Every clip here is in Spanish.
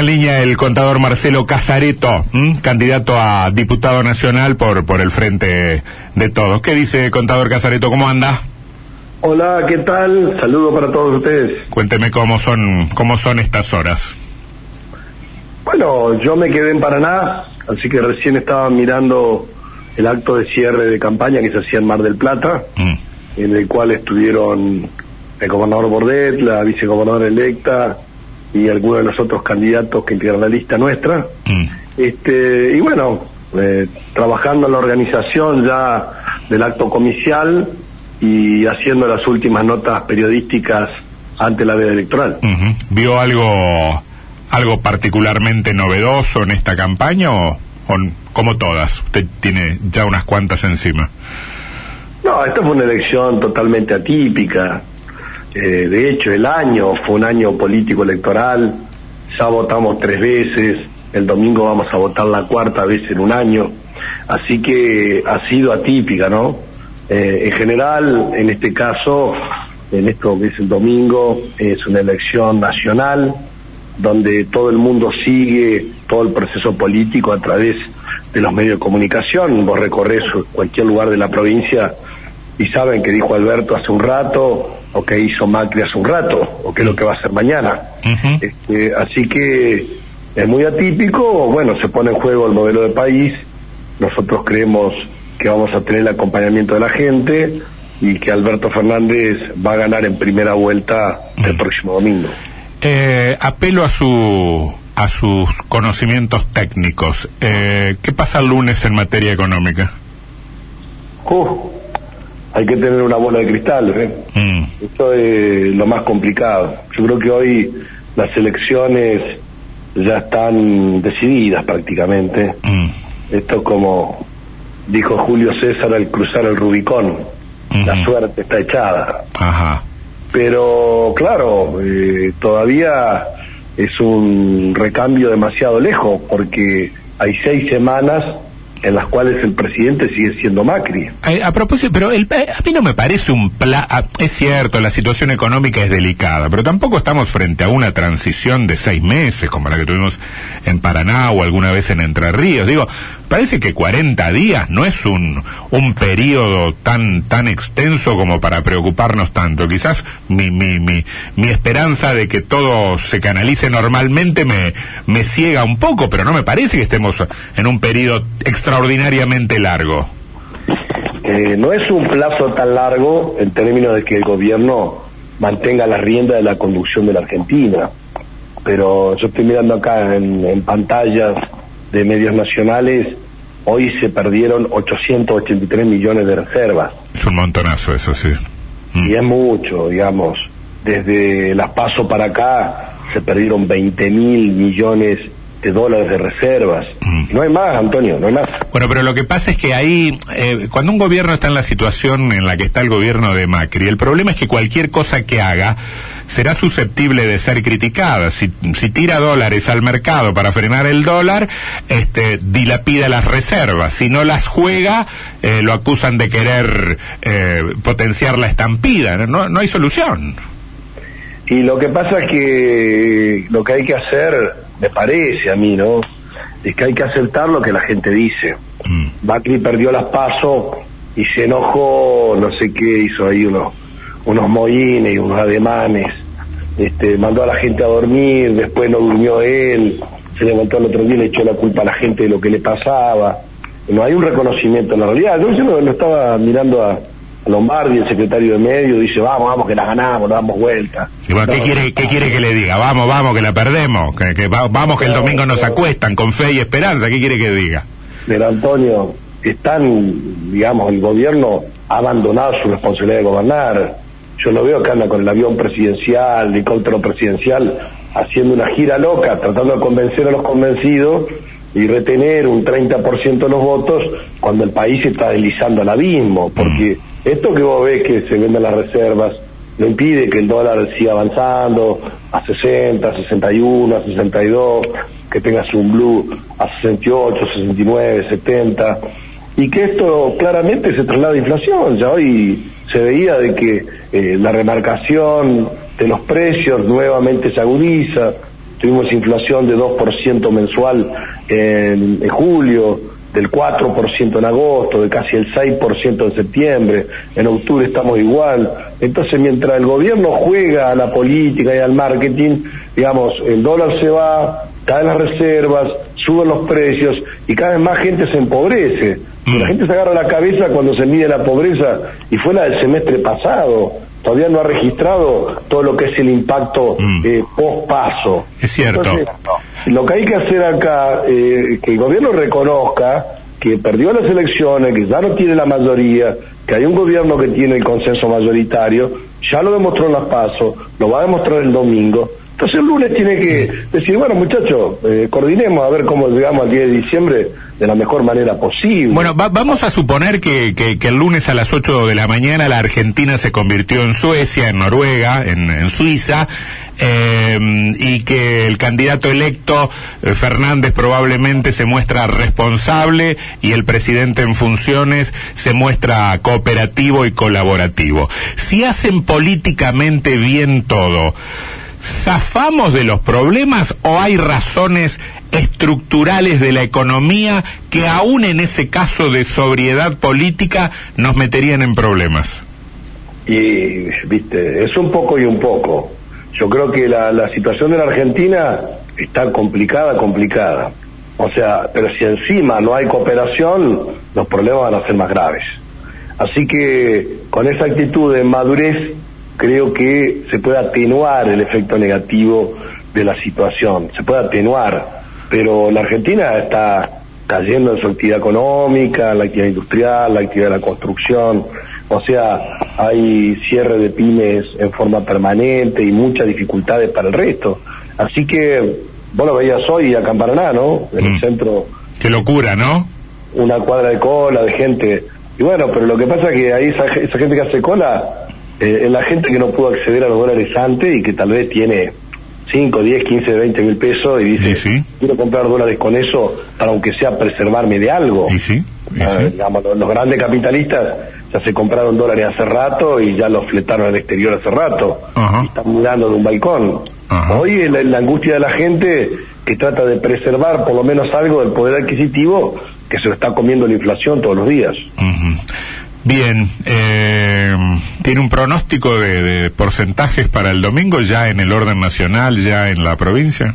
está en línea el contador Marcelo Casareto, candidato a diputado nacional por, por el Frente de Todos. ¿Qué dice contador Casareto? ¿Cómo anda? Hola, ¿qué tal? Saludos para todos ustedes. Cuénteme cómo son, cómo son estas horas. Bueno, yo me quedé en Paraná, así que recién estaba mirando el acto de cierre de campaña que se hacía en Mar del Plata, mm. en el cual estuvieron el gobernador Bordet, la vicegobernadora electa, y algunos de los otros candidatos que integran la lista nuestra. Mm. Este, y bueno, eh, trabajando en la organización ya del acto comicial y haciendo las últimas notas periodísticas ante la veda electoral. ¿Vio algo algo particularmente novedoso en esta campaña o, como todas? Usted tiene ya unas cuantas encima. No, esta fue una elección totalmente atípica. Eh, de hecho, el año fue un año político electoral, ya votamos tres veces, el domingo vamos a votar la cuarta vez en un año, así que ha sido atípica, ¿no? Eh, en general, en este caso, en esto que es el domingo, es una elección nacional, donde todo el mundo sigue todo el proceso político a través de los medios de comunicación. Vos recorres cualquier lugar de la provincia y saben que dijo Alberto hace un rato, o que hizo Macri hace un rato, o que es lo que va a hacer mañana. este, así que es muy atípico, bueno, se pone en juego el modelo de país, nosotros creemos que vamos a tener el acompañamiento de la gente y que Alberto Fernández va a ganar en primera vuelta el próximo domingo. Eh, apelo a su a sus conocimientos técnicos. Eh, ¿Qué pasa el lunes en materia económica? Hay que tener una bola de cristal. ¿eh? Mm. Esto es lo más complicado. Yo creo que hoy las elecciones ya están decididas prácticamente. Mm. Esto como dijo Julio César al cruzar el Rubicón. La suerte está echada. Pero claro, eh, todavía es un recambio demasiado lejos porque hay seis semanas en las cuales el presidente sigue siendo Macri. Eh, a, propósito, pero el, eh, a mí no me parece un plan. Es cierto, la situación económica es delicada, pero tampoco estamos frente a una transición de seis meses como la que tuvimos en Paraná o alguna vez en Entre Ríos. Digo, parece que 40 días no es un, un periodo tan, tan extenso como para preocuparnos tanto. Quizás mi, mi, mi, mi esperanza de que todo se canalice normalmente me, me ciega un poco, pero no me parece que estemos en un periodo extra extraordinariamente largo? Eh, no es un plazo tan largo en términos de que el gobierno mantenga la rienda de la conducción de la Argentina, pero yo estoy mirando acá en, pantallas de medios nacionales, hoy se perdieron 883 millones de reservas. Es un montonazo eso, sí. Mm. Y es mucho, digamos. Desde las paso para acá se perdieron 20 mil millones de dólares de reservas. Mm. No hay más, Antonio, no hay más. Bueno, pero lo que pasa es que ahí, eh, cuando un gobierno está en la situación en la que está el gobierno de Macri, el problema es que cualquier cosa que haga será susceptible de ser criticada. Si, si tira dólares al mercado para frenar el dólar, este, dilapida las reservas. Si no las juega, eh, lo acusan de querer eh, potenciar la estampida. No, no hay solución. Y lo que pasa es que lo que hay que hacer me parece a mí, ¿no? Es que hay que aceptar lo que la gente dice. Mm. Macri perdió las pasos y se enojó, no sé qué, hizo ahí unos, unos moines y unos ademanes, este, mandó a la gente a dormir, después no durmió él, se levantó el otro día y le echó la culpa a la gente de lo que le pasaba. No hay un reconocimiento en la realidad. Yo lo, lo estaba mirando a, Lombardi, el secretario de medio, dice, vamos, vamos, que la ganamos, nos damos vuelta. ¿qué, quiere, ¿qué quiere que le diga? Vamos, vamos, que la perdemos, que, vamos, que el domingo nos acuestan con fe y esperanza, ¿qué quiere que diga? Pero Antonio, están, digamos, el gobierno ha abandonado su responsabilidad de gobernar. Yo lo veo que anda con el avión presidencial, el helicóptero presidencial, haciendo una gira loca, tratando de convencer a los convencidos y retener un 30% de los votos cuando el país está deslizando al abismo, porque... Mm. Esto que vos ves que se venden las reservas no impide que el dólar siga avanzando a 60, 61, 62, que tengas un blue a 68, 69, 70, y que esto claramente se traslada a inflación. Ya hoy se veía de que eh, la remarcación de los precios nuevamente se agudiza, tuvimos inflación de 2% mensual en, en julio, del 4% en agosto, de casi el 6% en septiembre, en octubre estamos igual. Entonces, mientras el gobierno juega a la política y al marketing, digamos, el dólar se va, caen las reservas, suben los precios y cada vez más gente se empobrece. La gente se agarra la cabeza cuando se mide la pobreza y fue la del semestre pasado. Todavía no ha registrado todo lo que es el impacto Mm. eh, post paso. Es cierto. Entonces, lo que hay que hacer acá, eh, que el gobierno reconozca que perdió las elecciones, que ya no tiene la mayoría, que hay un gobierno que tiene el consenso mayoritario, ya lo demostró en las pasos, lo va a demostrar el domingo. Entonces el lunes tiene que decir, bueno muchachos, eh, coordinemos a ver cómo llegamos al 10 de diciembre de la mejor manera posible. Bueno, va- vamos a suponer que, que- el lunes a las 8 de la mañana la Argentina se convirtió en Suecia, en Noruega, en, en Suiza, eh, y que el candidato electo, eh, Fernández, probablemente se muestra responsable y el presidente en funciones se muestra cooperativo y colaborativo. Si hacen políticamente bien todo, ¿Zafamos de los problemas o hay razones estructurales de la economía que aún en ese caso de sobriedad política nos meterían en problemas? Y, viste, es un poco y un poco. Yo creo que la, la situación de la Argentina está complicada, complicada. O sea, pero si encima no hay cooperación, los problemas van a ser más graves. Así que con esa actitud de madurez, creo que se puede atenuar el efecto negativo de la situación, se puede atenuar. Pero la Argentina está cayendo en su actividad económica, la actividad industrial, la actividad de la construcción. O sea, hay cierre de pymes en forma permanente y muchas dificultades para el resto. Así que, vos lo veías hoy acá en Paraná, ¿no? En el Mm. centro, Qué locura, ¿no? una cuadra de cola de gente. Y bueno, pero lo que pasa es que ahí esa, esa gente que hace cola eh, la gente que no pudo acceder a los dólares antes y que tal vez tiene 5, 10, 15, 20 mil pesos y dice, Y sí. quiero comprar dólares con eso para aunque sea preservarme de algo. Y sí, y Ah, sí. digamos, los, los grandes capitalistas ya se compraron dólares hace rato y ya los fletaron al exterior hace rato. Y están mirando de un balcón. Hoy es la, la angustia de la gente que trata de preservar por lo menos algo del poder adquisitivo que se lo está comiendo la inflación todos los días. Bien, eh, ¿tiene un pronóstico de, de porcentajes para el domingo ya en el orden nacional, ya en la provincia?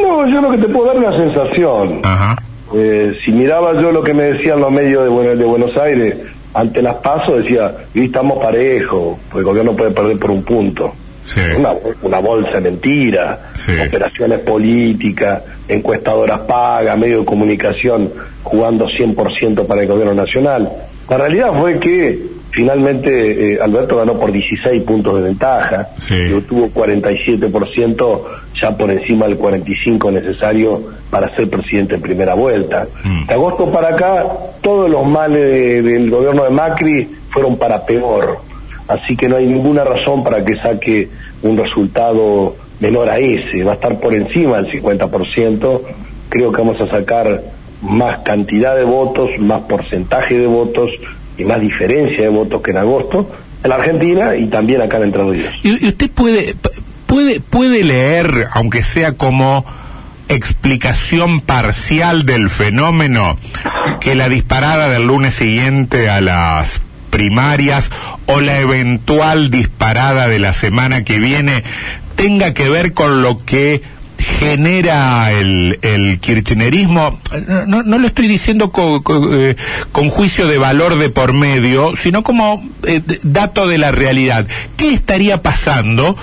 No, yo lo que te puedo dar es una sensación. Ajá. Eh, si miraba yo lo que me decían los medios de, de Buenos Aires ante las pasos, decía, y estamos parejos, pues el gobierno puede perder por un punto. Sí. Una, una bolsa de mentira, Sí. operaciones políticas, encuestadoras pagas, medios de comunicación jugando 100% para el gobierno nacional. La realidad fue que finalmente eh, Alberto ganó por 16 puntos de ventaja Sí. y obtuvo 47% ya por encima del 45 necesario para ser presidente en primera vuelta. Mm. De agosto para acá, todos los males de- del gobierno de Macri fueron para peor. Así que no hay ninguna razón para que saque un resultado menor a ese. Va a estar por encima del 50%. Creo que vamos a sacar más cantidad de votos, más porcentaje de votos y más diferencia de votos que en agosto en la Argentina y también acá en Entre Ríos. ¿Y, usted puede, puede, puede leer, aunque sea como explicación parcial del fenómeno, que la disparada del lunes siguiente a las primarias o la eventual disparada de la semana que viene tenga que ver con lo que genera el, kirchnerismo, no, no, lo estoy diciendo co- co- eh, con juicio de valor de por medio, sino como eh, dato de la realidad. ¿Qué estaría pasando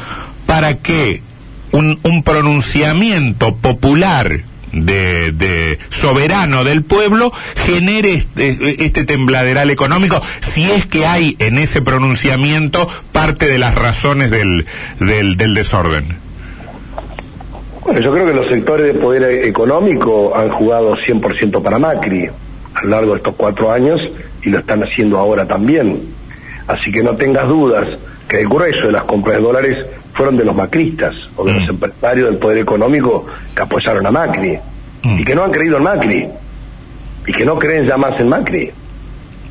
para que un pronunciamiento popular de, de soberano del pueblo genere este, este tembladeral económico si es que hay en ese pronunciamiento parte de las razones del, del, del desorden? Bueno, yo creo que los sectores de poder económico han jugado 100% para Macri a lo largo de estos cuatro años y lo están haciendo ahora también. Así que no tengas dudas que el grueso de las compras de dólares fueron de los macristas o de los empresarios del poder económico que apoyaron a Macri Mm. y que no han creído en Macri y que no creen ya más en Macri.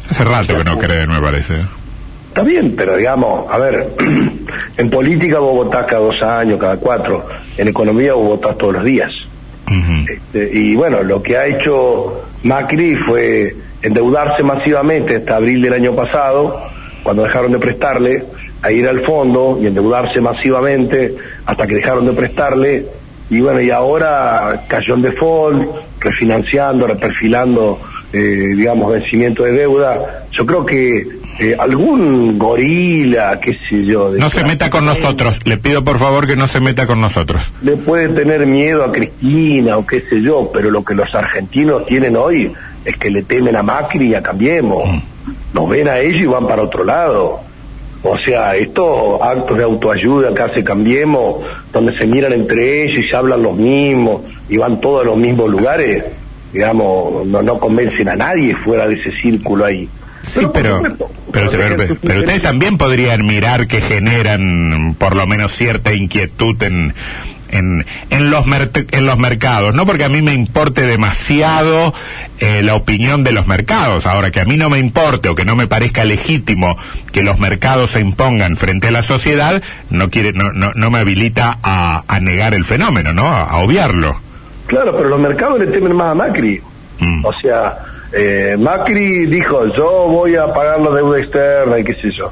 Hace rato que no creen, me parece. Está bien, pero digamos, a ver, en política vos votás cada dos años, cada cuatro, en economía vos votás todos los días. Este, y bueno, lo que ha hecho Macri fue endeudarse masivamente hasta abril del año pasado, cuando dejaron de prestarle, a ir al fondo y endeudarse masivamente hasta que dejaron de prestarle. Y bueno, y ahora cayó en default, refinanciando, reperfilando, eh, digamos, vencimiento de deuda. Yo creo que eh, algún gorila, qué sé yo. No se meta con nosotros, le pido por favor que no se meta con nosotros. Le puede tener miedo a Cristina o qué sé yo, pero lo que los argentinos tienen hoy es que le temen a Macri y a Cambiemos. Mm. Nos ven a ellos y van para otro lado. O sea, estos actos de autoayuda que hace Cambiemos, donde se miran entre ellos y se hablan los mismos y van todos a los mismos lugares, digamos, no, no convencen a nadie fuera de ese círculo ahí. Sí, pero, pero, pero, ustedes también podrían mirar que generan por lo menos cierta inquietud en, en, en, los, en los mercados, no porque a mí me importe demasiado eh, la opinión de los mercados, ahora que a mí no me importe o que no me parezca legítimo que los mercados se impongan frente a la sociedad, no quiere, no, no, no me habilita a, a, negar el fenómeno, ¿no? A, obviarlo. Claro, pero los mercados le temen más a Macri. Mm. O sea, eh, Macri dijo, yo voy a pagar la deuda externa y qué sé yo.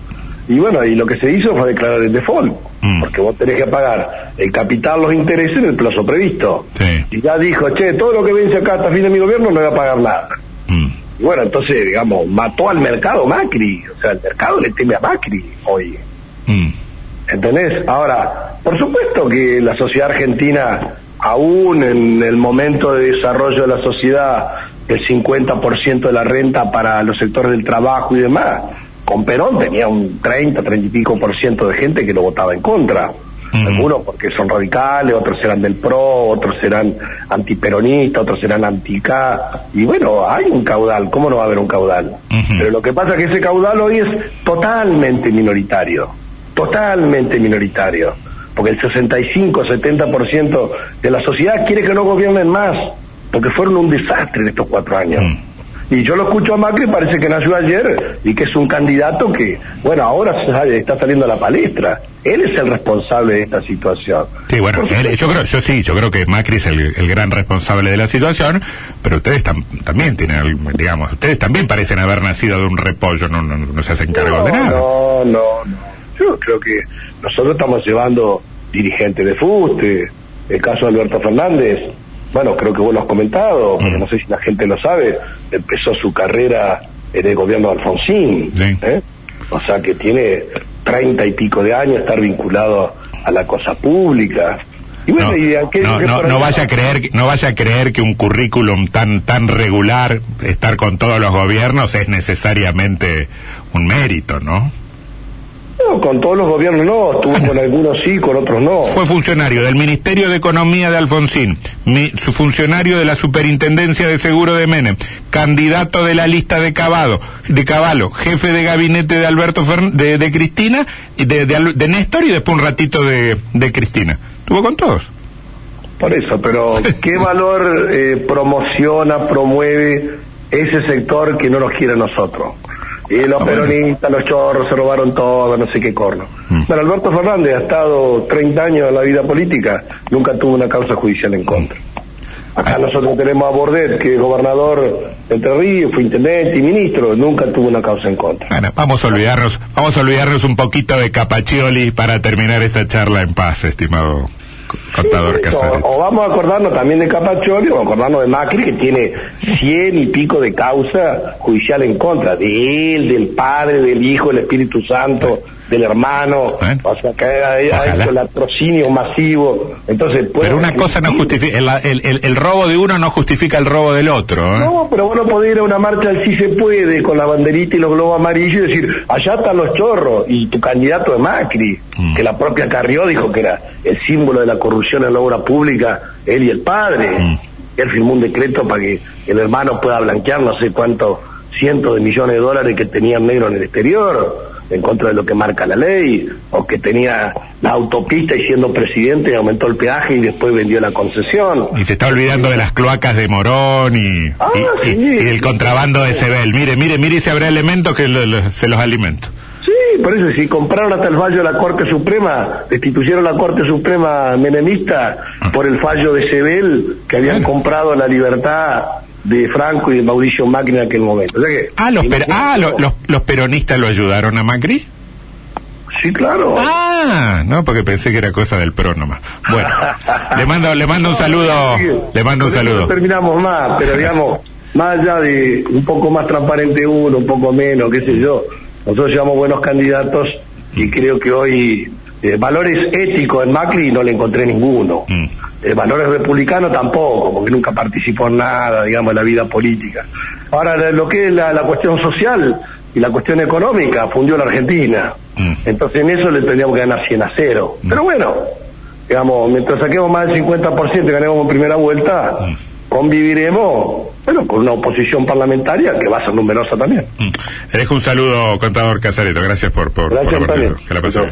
Y bueno, y lo que se hizo fue declarar el default, mm. porque vos tenés que pagar el capital, los intereses en el plazo previsto. Y ya dijo, che, todo lo que vence acá hasta fin de mi gobierno no voy a pagar nada. Mm. Y bueno, entonces, digamos, mató al mercado Macri. O sea, el mercado le teme a Macri hoy. Mm. ¿Entendés? Ahora, por supuesto que la sociedad argentina, aún en el momento de desarrollo de la sociedad, el 50% de la renta para los sectores del trabajo y demás. Con Perón tenía un 30, 30 y pico por ciento de gente que lo votaba en contra. Algunos porque son radicales, otros serán del PRO, otros serán antiperonistas, otros serán anti-K. Y bueno, hay un caudal, ¿cómo no va a haber un caudal? Pero lo que pasa es que ese caudal hoy es totalmente minoritario, totalmente minoritario. Porque el 65, 70% de la sociedad quiere que no gobiernen más porque fueron un desastre en estos cuatro años. Y yo lo escucho a Macri, parece que nació ayer y que es un candidato que, bueno, ahora está saliendo a la palestra. Él es el responsable de esta situación. Sí, bueno, yo creo, yo sí, yo creo que Macri es el, gran responsable de la situación, pero ustedes también tienen, digamos, ustedes también parecen haber nacido de un repollo, no, no, se hacen cargo de nada. No, no, no. Yo creo que nosotros estamos llevando dirigentes de FUSTE, el caso de Alberto Fernández, bueno, creo que vos lo has comentado, porque mm. no sé si la gente lo sabe, empezó su carrera en el gobierno de Alfonsín, ¿eh? o sea que tiene treinta y pico de años estar vinculado a la cosa pública. Y bueno, no, no, no, vaya a creer, no vaya a creer que un currículum tan tan regular, estar con todos los gobiernos es necesariamente un mérito, ¿no? Con todos los gobiernos no, estuvo con algunos sí, con otros no. Fue funcionario del Ministerio de Economía de Alfonsín, su funcionario de la Superintendencia de Seguro de Menem, candidato de la lista de Caballo, de Caballo jefe de gabinete de Alberto de, de, Cristina, de, de, Néstor y después un ratito de, de Cristina. Estuvo con todos. Por eso, pero ¿qué valor eh, promociona, promueve ese sector que no nos quiere a nosotros? Y los peronistas, los chorros, se robaron todo, no sé qué corno. Mm. Bueno, Alberto Fernández ha estado 30 años en la vida política, nunca tuvo una causa judicial en contra. Acá nosotros tenemos a Bordet, que es gobernador de Entre Ríos, fue intendente y ministro, nunca tuvo una causa en contra. Bueno, vamos a olvidarnos, vamos a olvidarnos un poquito de Capaccioli para terminar esta charla en paz, estimado contador O, vamos a acordarnos también de Capaccioli, o acordarnos de Macri, que tiene cien y pico de causa judicial en contra de él, del Padre, del Hijo, del Espíritu Santo del hermano, o sea, que hay, el latrocinio masivo. Entonces, pero una cosa no justifica, el, el, el, robo de uno no justifica el robo del otro. ¿eh? No, pero vos no podés ir a una marcha al sí se puede con la banderita y los globos amarillos y decir, allá están los chorros y tu candidato es Macri, mm. que la propia Carrió dijo que era el símbolo de la corrupción en la obra pública, él y el padre. Mm. Él firmó un decreto para que el hermano pueda blanquear no sé cuántos cientos de millones de dólares que tenían negro en el exterior en contra de lo que marca la ley, o que tenía la autopista y siendo presidente aumentó el peaje y después vendió la concesión. Y se está olvidando de las cloacas de Morón y, ah, y, el contrabando de Sebel. Mire, mire, mire si habrá elementos que se los alimento. Sí, por eso si compraron hasta el fallo de la Corte Suprema, destituyeron la Corte Suprema menemista por el fallo de Sebel que habían Bueno. comprado la libertad de Franco y de Mauricio Macri en aquel momento. O sea que- Ah, los, per- ah, lo- los, los peronistas lo ayudaron a Macri. Sí, claro. Ah, no, porque pensé que era cosa del pro nomás. Bueno, le mando, le mando un saludo, le mando un eso no saludo. terminamos más, pero digamos, más allá de un poco más transparente uno, un poco menos, qué sé yo, nosotros llevamos buenos candidatos y creo que hoy eh, valores éticos en Macri no le encontré ninguno. Mm. Eh, valores republicanos tampoco, porque nunca participó en nada, digamos, en la vida política. Ahora, lo que es la, la cuestión social y la cuestión económica, fundió la Argentina. Mm. Entonces en eso le tendríamos que ganar 100 a 0. Pero bueno, digamos, mientras saquemos más del 50% y ganemos en primera vuelta, Mm. conviviremos, bueno, con una oposición parlamentaria que va a ser numerosa también. Mm. Le dejo un saludo, contador Casareto. Gracias por, por, la. Que la.